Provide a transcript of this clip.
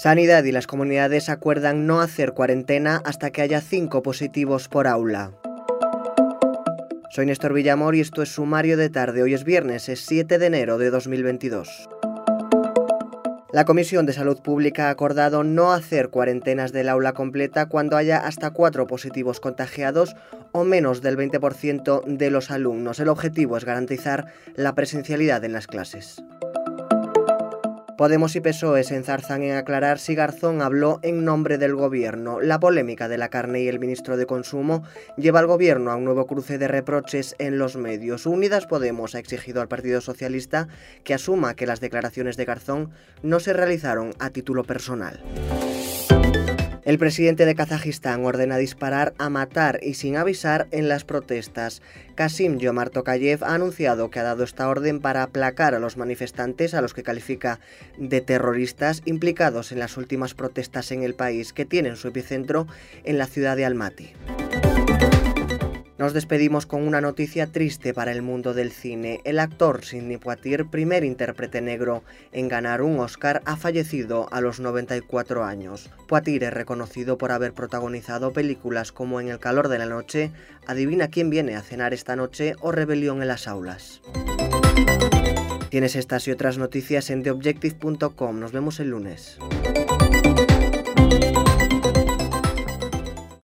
Sanidad y las comunidades acuerdan no hacer cuarentena hasta que haya cinco positivos por aula. Soy Néstor Villamor y esto es Sumario de Tarde. Hoy es viernes, es 7 de enero de 2022. La Comisión de Salud Pública ha acordado no hacer cuarentenas del aula completa cuando haya hasta cuatro positivos contagiados o menos del 20% de los alumnos. El objetivo es garantizar la presencialidad en las clases. Podemos y PSOE se enzarzan en aclarar si Garzón habló en nombre del gobierno. La polémica de la carne y el ministro de Consumo lleva al gobierno a un nuevo cruce de reproches en los medios. Unidas Podemos ha exigido al Partido Socialista que asuma que las declaraciones de Garzón no se realizaron a título personal. El presidente de Kazajistán ordena disparar a matar y sin avisar en las protestas. Kasim Yomar Tokayev ha anunciado que ha dado esta orden para aplacar a los manifestantes, a los que califica de terroristas implicados en las últimas protestas en el país, que tienen su epicentro en la ciudad de Almaty. Nos despedimos con una noticia triste para el mundo del cine. El actor Sidney Poitier, primer intérprete negro en ganar un Oscar, ha fallecido a los 94 años. Poitier es reconocido por haber protagonizado películas como En el calor de la noche, Adivina quién viene a cenar esta noche o Rebelión en las aulas. Tienes estas y otras noticias en theobjective.com. Nos vemos el lunes.